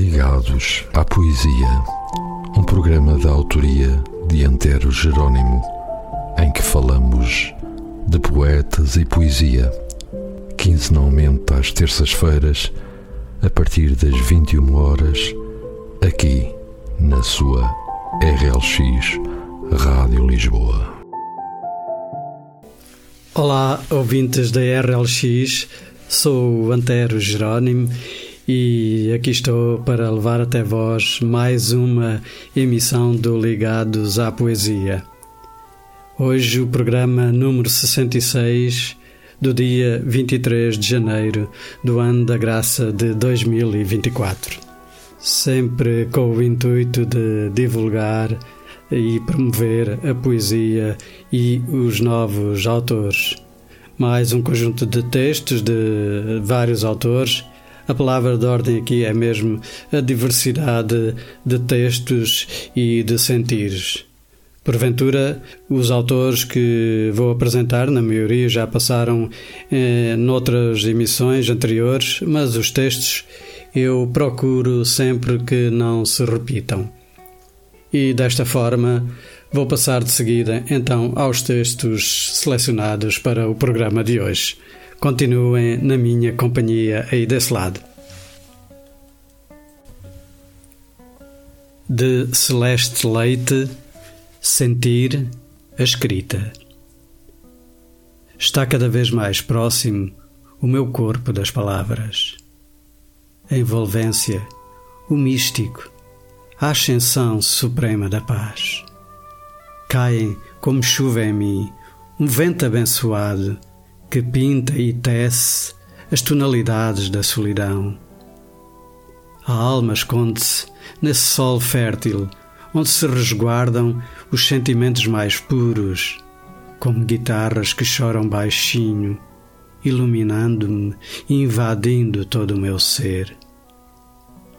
Ligados à Poesia, um programa da autoria de Antero Jerónimo, em que falamos de poetas e poesia, quinzenalmente às terças-feiras, a partir das 21 horas, aqui na sua RLX Rádio Lisboa. Olá, ouvintes da RLX, sou Antero Jerónimo e aqui estou para levar até vós mais uma emissão do Ligados à Poesia. Hoje o programa número 66 do dia 23 de janeiro do ano da graça de 2024. Sempre com o intuito de divulgar e promover a poesia e os novos autores. Mais um conjunto de textos de vários autores a palavra de ordem aqui é mesmo a diversidade de textos e de sentires. Porventura, os autores que vou apresentar, na maioria já passaram eh, noutras emissões anteriores, mas os textos eu procuro sempre que não se repitam. E desta forma, vou passar de seguida então aos textos selecionados para o programa de hoje. Continuem na minha companhia aí desse lado. De Celeste Leite, Sentir a Escrita. Está cada vez mais próximo o meu corpo das palavras. A envolvência, o místico, a ascensão suprema da paz. Caem como chuva em mim um vento abençoado que pinta e tece as tonalidades da solidão. A alma esconde-se nesse sol fértil onde se resguardam os sentimentos mais puros, como guitarras que choram baixinho, iluminando-me e invadindo todo o meu ser.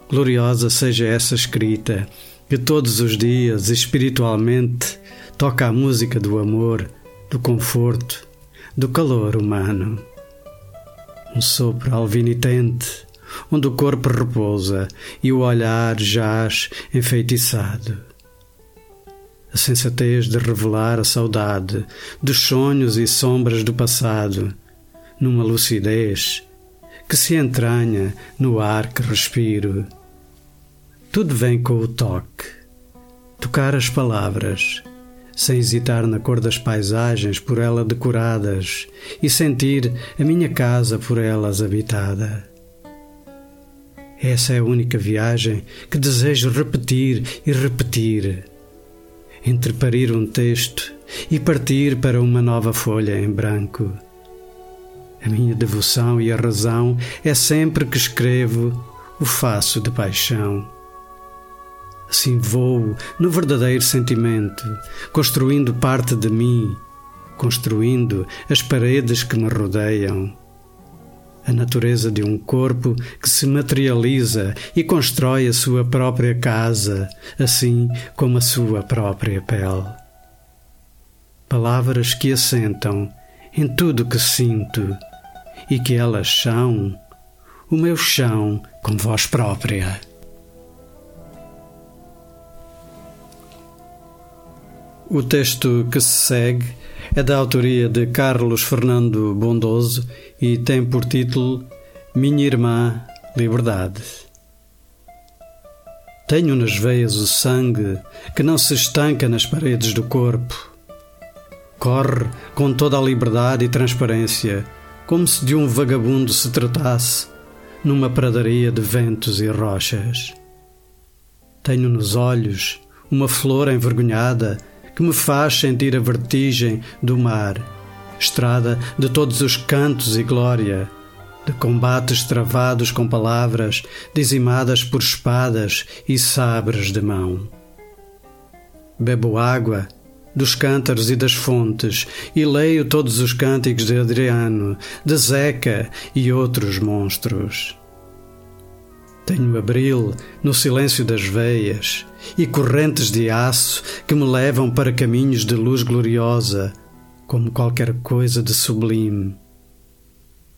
Gloriosa seja essa escrita que todos os dias espiritualmente toca a música do amor, do conforto, do calor humano. Um sopro alvinitente, onde o corpo repousa e o olhar jaz enfeitiçado. A sensatez de revelar a saudade dos sonhos e sombras do passado, numa lucidez que se entranha no ar que respiro. Tudo vem com o toque, tocar as palavras sem hesitar na cor das paisagens por ela decoradas e sentir a minha casa por elas habitada. Essa é a única viagem que desejo repetir e repetir. Entre parir um texto e partir para uma nova folha em branco. A minha devoção e a razão é sempre que escrevo, o faço de paixão Assim vou no verdadeiro sentimento, construindo parte de mim, construindo as paredes que me rodeiam. A natureza de um corpo que se materializa e constrói a sua própria casa, assim como a sua própria pele. Palavras que assentam em tudo que sinto e que elas são o meu chão com voz própria. O texto que se segue é da autoria de Carlos Fernando Bondoso e tem por título Minha Irmã Liberdade. Tenho nas veias o sangue que não se estanca nas paredes do corpo. Corre com toda a liberdade e transparência, como se de um vagabundo se tratasse, numa pradaria de ventos e rochas. Tenho nos olhos uma flor envergonhada que me faz sentir a vertigem do mar, estrada de todos os cantos e glória, de combates travados com palavras dizimadas por espadas e sabres de mão. Bebo água dos cântaros e das fontes e leio todos os cânticos de Adriano, de Zeca e outros monstros. Tenho abril no silêncio das veias e correntes de aço que me levam para caminhos de luz gloriosa, como qualquer coisa de sublime.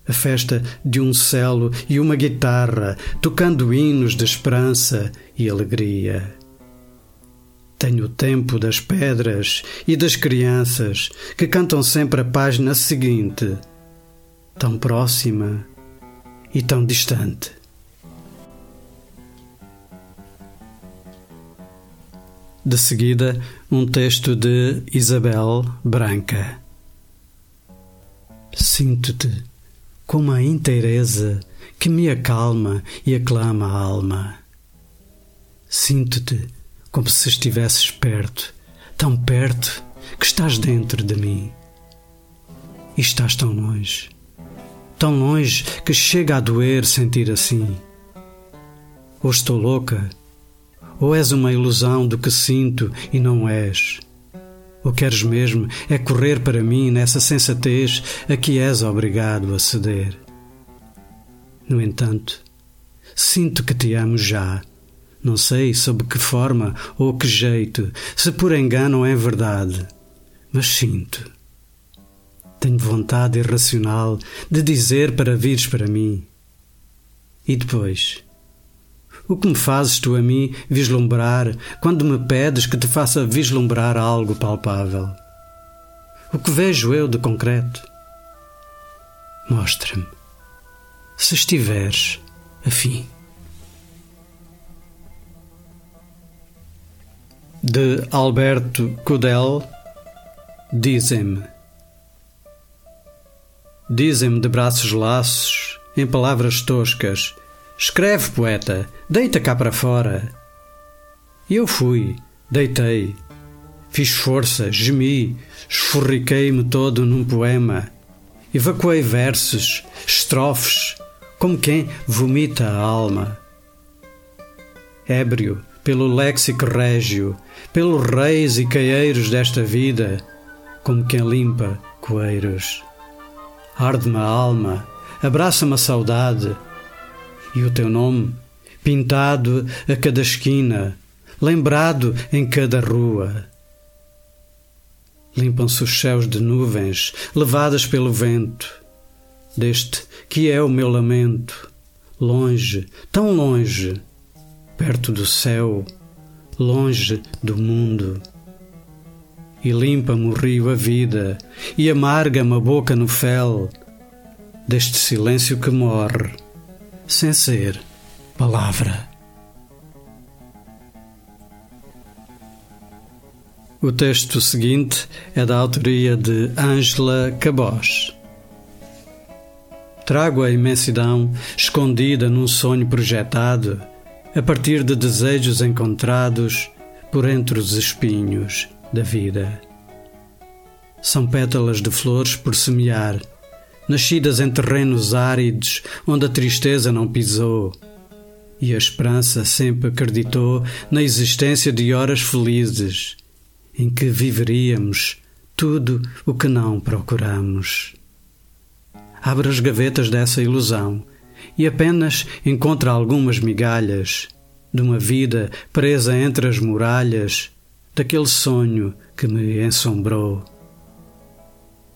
a festa de um celo e uma guitarra, tocando hinos de esperança e alegria. Tenho o tempo das pedras e das crianças que cantam sempre a página seguinte, tão próxima e tão distante. De seguida, um texto de Isabel Branca. Sinto-te com uma inteireza que me acalma e aclama a alma. Sinto-te como se estivesses perto, tão perto que estás dentro de mim. E estás tão longe, tão longe que chega a doer sentir assim. Ou estou louca, ou és uma ilusão do que sinto e não és. O queres mesmo é correr para mim nessa sensatez a que és obrigado a ceder. No entanto, sinto que te amo já. Não sei sob que forma ou que jeito, se por engano ou é verdade, mas sinto. Tenho vontade irracional de dizer para vires para mim. E depois, o que me fazes tu a mim vislumbrar quando me pedes que te faça vislumbrar algo palpável? O que vejo eu de concreto? Mostra-me, se estiveres afim. De Alberto Cudel, dizem-me. Dizem-me de braços laços, em palavras toscas, Escreve, poeta, deita cá para fora. E eu fui, deitei. Fiz força, gemi, esforriquei-me todo num poema. Evacuei versos, estrofes, como quem vomita a alma. Ébrio, pelo léxico régio, pelos reis e caeiros desta vida, como quem limpa coeiros. Arde-me a alma, abraça-me a saudade, e o teu nome, pintado a cada esquina, lembrado em cada rua. Limpam-se os céus de nuvens, levadas pelo vento, deste que é o meu lamento, longe, tão longe, perto do céu, longe do mundo. E limpa-me o rio a vida, e amarga-me a boca no fel, deste silêncio que morre sem ser palavra. O texto seguinte é da autoria de Ângela Cabos. Trago a imensidão escondida num sonho projetado, a partir de desejos encontrados por entre os espinhos da vida. São pétalas de flores por semear nascidas em terrenos áridos onde a tristeza não pisou. E a esperança sempre acreditou na existência de horas felizes em que viveríamos tudo o que não procuramos. Abre as gavetas dessa ilusão e apenas encontra algumas migalhas de uma vida presa entre as muralhas daquele sonho que me ensombrou.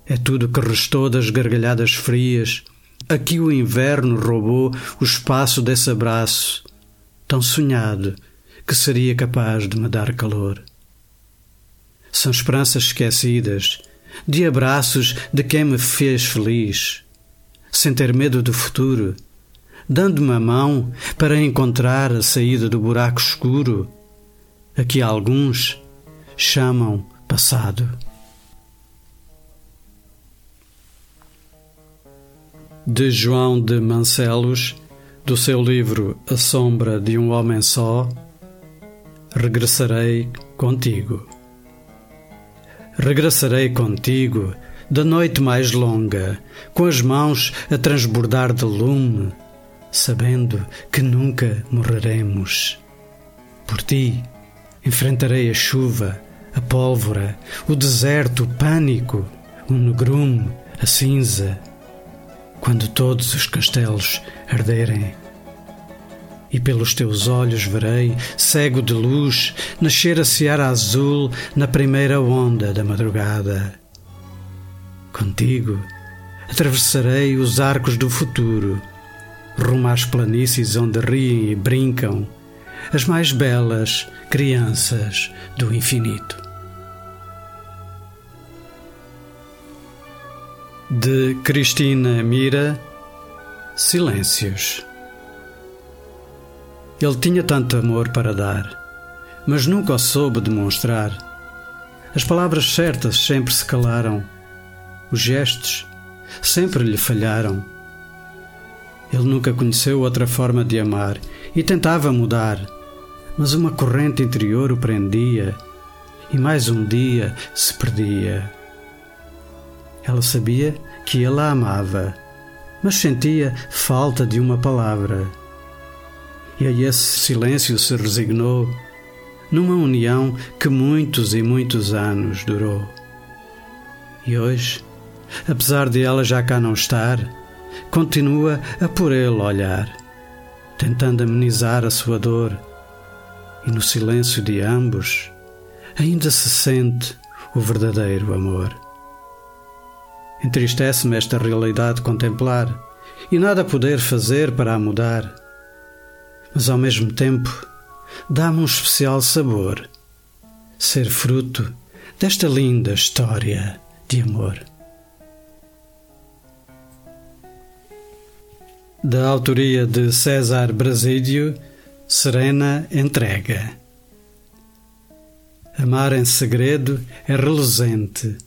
É tudo que restou das gargalhadas frias, a que o inverno roubou o espaço desse abraço, tão sonhado que seria capaz de me dar calor. São esperanças esquecidas, de abraços de quem me fez feliz, sem ter medo do futuro, dando-me a mão para encontrar a saída do buraco escuro, a que alguns chamam passado. De João de Mancelos, do seu livro A Sombra de um Homem Só, Regressarei contigo. Regressarei contigo da noite mais longa, com as mãos a transbordar de lume, sabendo que nunca morreremos. Por ti enfrentarei a chuva, a pólvora, o deserto, o pânico, o negrume, a cinza quando todos os castelos arderem. E pelos teus olhos verei, cego de luz, nascer a seara azul na primeira onda da madrugada. Contigo, atravessarei os arcos do futuro, rumo às planícies onde riem e brincam as mais belas crianças do infinito. De Cristina Mira, Silêncios. Ele tinha tanto amor para dar, mas nunca o soube demonstrar. As palavras certas sempre se calaram, os gestos sempre lhe falharam. Ele nunca conheceu outra forma de amar e tentava mudar, mas uma corrente interior o prendia e mais um dia se perdia. Ela sabia que ele a amava, mas sentia falta de uma palavra. E a esse silêncio se resignou, numa união que muitos e muitos anos durou. E hoje, apesar de ela já cá não estar, continua a por ele olhar, tentando amenizar a sua dor, e no silêncio de ambos ainda se sente o verdadeiro amor. Entristece-me esta realidade contemplar e nada poder fazer para a mudar. Mas ao mesmo tempo, dá-me um especial sabor ser fruto desta linda história de amor. Da autoria de César Brasílio, Serena Entrega. Amar em segredo é reluzente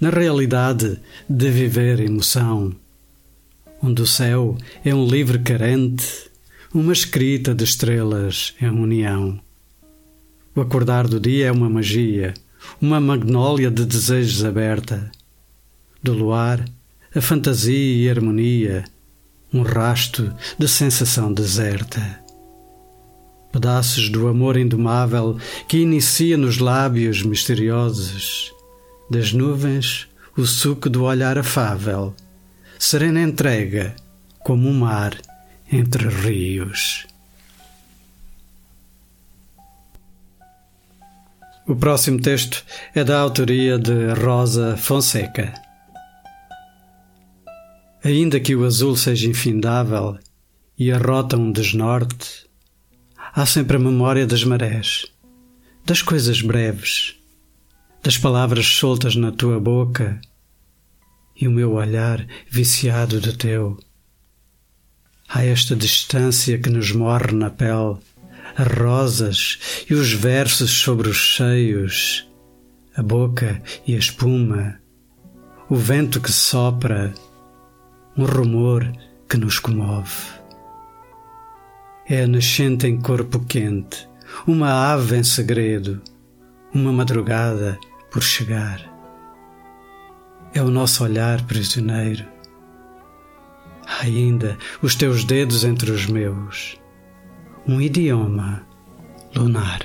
na realidade de viver emoção, onde o céu é um livre carente, uma escrita de estrelas em união. O acordar do dia é uma magia, uma magnólia de desejos aberta. Do luar, a fantasia e harmonia, um rasto de sensação deserta. Pedaços do amor indomável que inicia nos lábios misteriosos das nuvens o suco do olhar afável, serena entrega como um mar entre rios. O próximo texto é da autoria de Rosa Fonseca. Ainda que o azul seja infindável e a rota um desnorte, há sempre a memória das marés, das coisas breves das palavras soltas na tua boca e o meu olhar viciado de teu. Há esta distância que nos morre na pele, as rosas e os versos sobre os cheios, a boca e a espuma, o vento que sopra, um rumor que nos comove. É a nascente em corpo quente, uma ave em segredo, uma madrugada por chegar. É o nosso olhar prisioneiro. Ainda os teus dedos entre os meus. Um idioma lunar.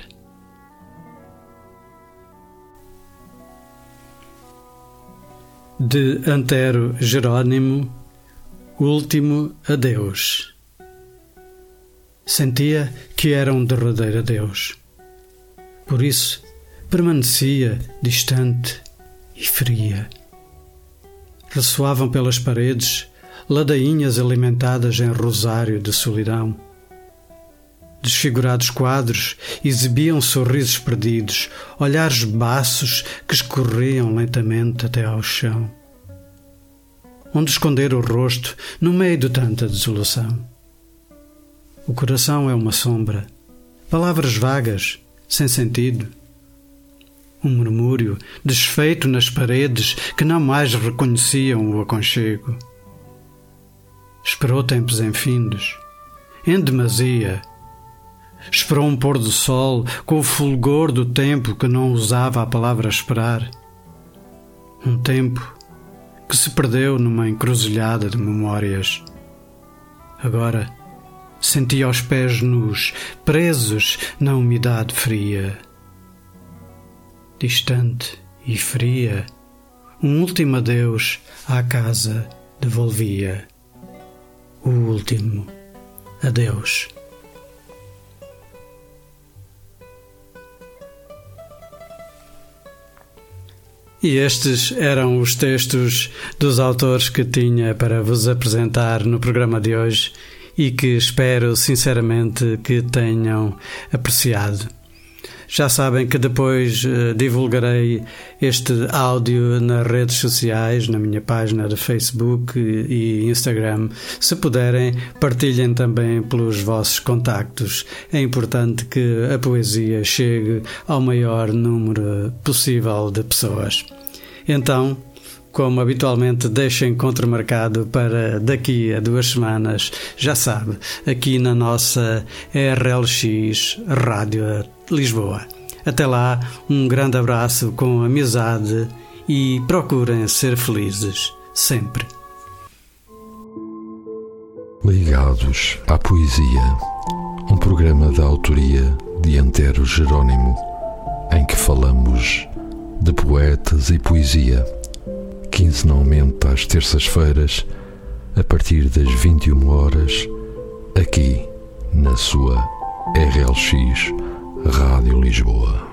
De Antero Jerônimo, Último Adeus. Sentia que era um derradeiro adeus. Por isso, permanecia distante e fria. Ressoavam pelas paredes ladainhas alimentadas em rosário de solidão. Desfigurados quadros exibiam sorrisos perdidos, olhares baços que escorriam lentamente até ao chão. Onde esconder o rosto no meio de tanta desolação? O coração é uma sombra, palavras vagas, sem sentido um murmúrio desfeito nas paredes que não mais reconheciam o aconchego. Esperou tempos enfindos, em demasia. Esperou um pôr do sol com o fulgor do tempo que não usava a palavra esperar. Um tempo que se perdeu numa encruzilhada de memórias. Agora sentia os pés nus, presos na umidade fria distante e fria, um último adeus à casa devolvia. O último adeus. E estes eram os textos dos autores que tinha para vos apresentar no programa de hoje e que espero sinceramente que tenham apreciado. Já sabem que depois uh, divulgarei este áudio nas redes sociais, na minha página de Facebook e Instagram. Se puderem, partilhem também pelos vossos contactos. É importante que a poesia chegue ao maior número possível de pessoas. Então, como habitualmente deixo encontro marcado para daqui a duas semanas, já sabe, aqui na nossa RLX Rádio Lisboa. Até lá, um grande abraço com amizade e procurem ser felizes sempre. Ligados à Poesia, um programa da autoria de Antero Jerônimo, em que falamos de poetas e poesia quinzenalmente às terças-feiras, a partir das 21 horas, aqui na sua RLX Rádio Lisboa.